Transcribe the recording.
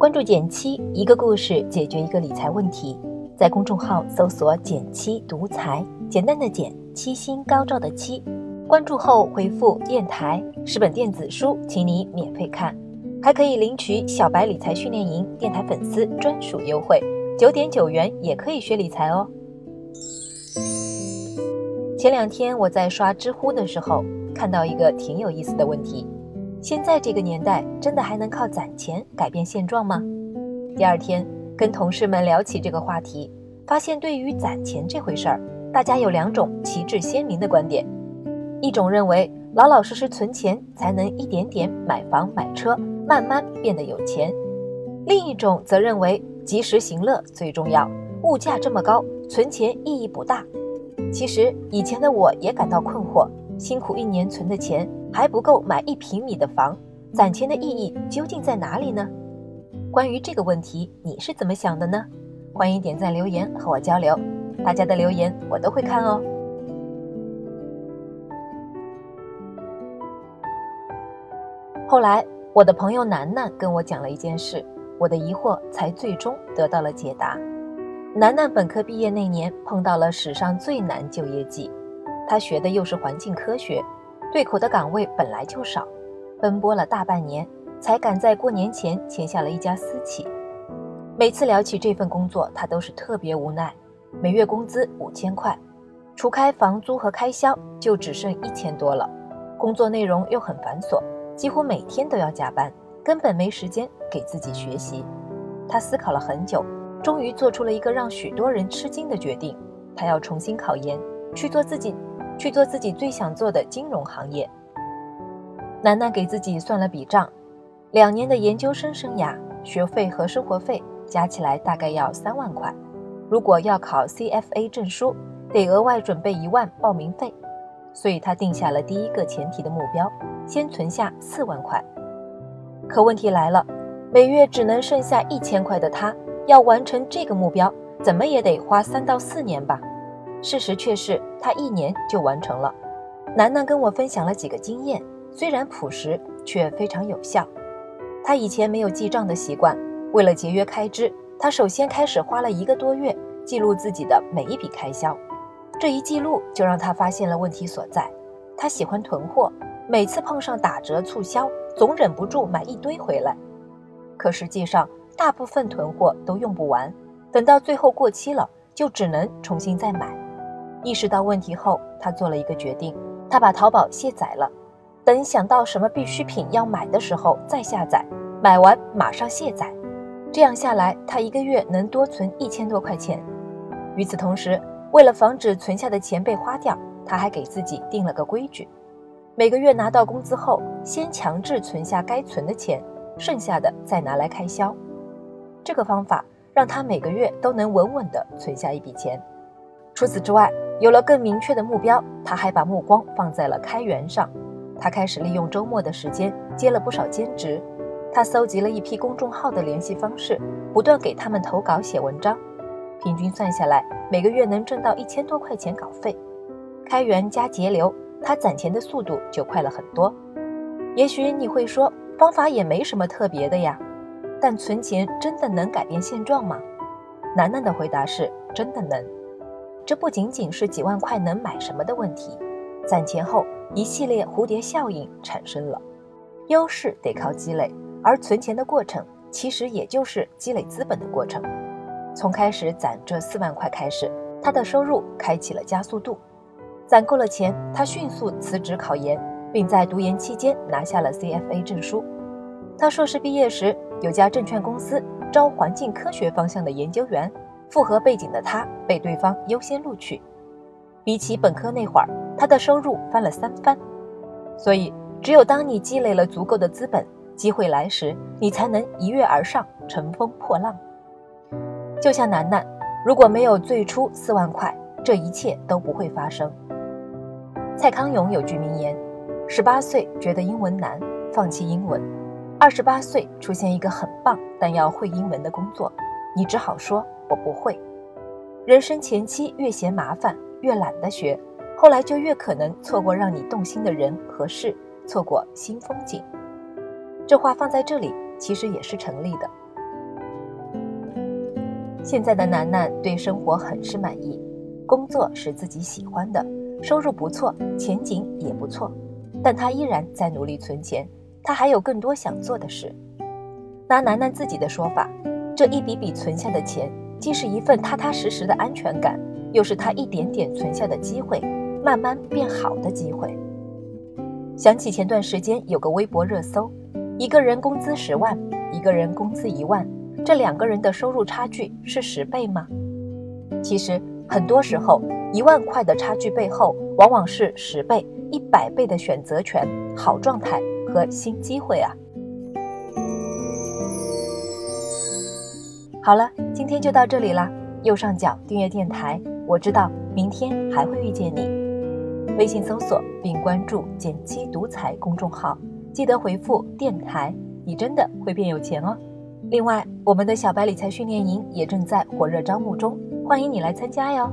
关注减七，一个故事解决一个理财问题。在公众号搜索“减七独裁，简单的减，七星高照的七。关注后回复“电台”十本电子书，请你免费看，还可以领取小白理财训练营电台粉丝专属优惠，九点九元也可以学理财哦。前两天我在刷知乎的时候，看到一个挺有意思的问题。现在这个年代，真的还能靠攒钱改变现状吗？第二天跟同事们聊起这个话题，发现对于攒钱这回事儿，大家有两种旗帜鲜明的观点：一种认为老老实实存钱才能一点点买房买车，慢慢变得有钱；另一种则认为及时行乐最重要，物价这么高，存钱意义不大。其实以前的我也感到困惑。辛苦一年存的钱还不够买一平米的房，攒钱的意义究竟在哪里呢？关于这个问题，你是怎么想的呢？欢迎点赞留言和我交流，大家的留言我都会看哦。后来，我的朋友楠楠跟我讲了一件事，我的疑惑才最终得到了解答。楠楠本科毕业那年碰到了史上最难就业季。他学的又是环境科学，对口的岗位本来就少，奔波了大半年，才赶在过年前签下了一家私企。每次聊起这份工作，他都是特别无奈。每月工资五千块，除开房租和开销，就只剩一千多了。工作内容又很繁琐，几乎每天都要加班，根本没时间给自己学习。他思考了很久，终于做出了一个让许多人吃惊的决定：他要重新考研，去做自己。去做自己最想做的金融行业。楠楠给自己算了笔账，两年的研究生生涯，学费和生活费加起来大概要三万块。如果要考 CFA 证书，得额外准备一万报名费。所以他定下了第一个前提的目标，先存下四万块。可问题来了，每月只能剩下一千块的他，要完成这个目标，怎么也得花三到四年吧。事实却是，他一年就完成了。楠楠跟我分享了几个经验，虽然朴实，却非常有效。他以前没有记账的习惯，为了节约开支，他首先开始花了一个多月记录自己的每一笔开销。这一记录就让他发现了问题所在。他喜欢囤货，每次碰上打折促销，总忍不住买一堆回来。可实际上，大部分囤货都用不完，等到最后过期了，就只能重新再买。意识到问题后，他做了一个决定，他把淘宝卸载了，等想到什么必需品要买的时候再下载，买完马上卸载，这样下来他一个月能多存一千多块钱。与此同时，为了防止存下的钱被花掉，他还给自己定了个规矩：每个月拿到工资后，先强制存下该存的钱，剩下的再拿来开销。这个方法让他每个月都能稳稳地存下一笔钱。除此之外，有了更明确的目标，他还把目光放在了开源上。他开始利用周末的时间接了不少兼职。他搜集了一批公众号的联系方式，不断给他们投稿写文章。平均算下来，每个月能挣到一千多块钱稿费。开源加节流，他攒钱的速度就快了很多。也许你会说，方法也没什么特别的呀。但存钱真的能改变现状吗？楠楠的回答是：真的能。这不仅仅是几万块能买什么的问题，攒钱后一系列蝴蝶效应产生了。优势得靠积累，而存钱的过程其实也就是积累资本的过程。从开始攒这四万块开始，他的收入开启了加速度。攒够了钱，他迅速辞职考研，并在读研期间拿下了 CFA 证书。他硕士毕业时，有家证券公司招环境科学方向的研究员。复合背景的他被对方优先录取，比起本科那会儿，他的收入翻了三番。所以，只有当你积累了足够的资本，机会来时，你才能一跃而上，乘风破浪。就像楠楠，如果没有最初四万块，这一切都不会发生。蔡康永有句名言：十八岁觉得英文难，放弃英文；二十八岁出现一个很棒但要会英文的工作，你只好说。我不会。人生前期越嫌麻烦，越懒得学，后来就越可能错过让你动心的人和事，错过新风景。这话放在这里其实也是成立的。现在的楠楠对生活很是满意，工作是自己喜欢的，收入不错，前景也不错，但她依然在努力存钱，她还有更多想做的事。拿楠楠自己的说法，这一笔笔存下的钱，既是一份踏踏实实的安全感，又是他一点点存下的机会，慢慢变好的机会。想起前段时间有个微博热搜，一个人工资十万，一个人工资一万。这两个人的收入差距是十倍吗？其实很多时候，一万块的差距背后，往往是十倍、一百倍的选择权、好状态和新机会啊！好了，今天就到这里了。右上角订阅电台，我知道明天还会遇见你。微信搜索并关注“减七独裁”公众号，记得回复“电台”，你真的会变有钱哦！另外，我们的小白理财训练营也正在火热招募中，欢迎你来参加哟。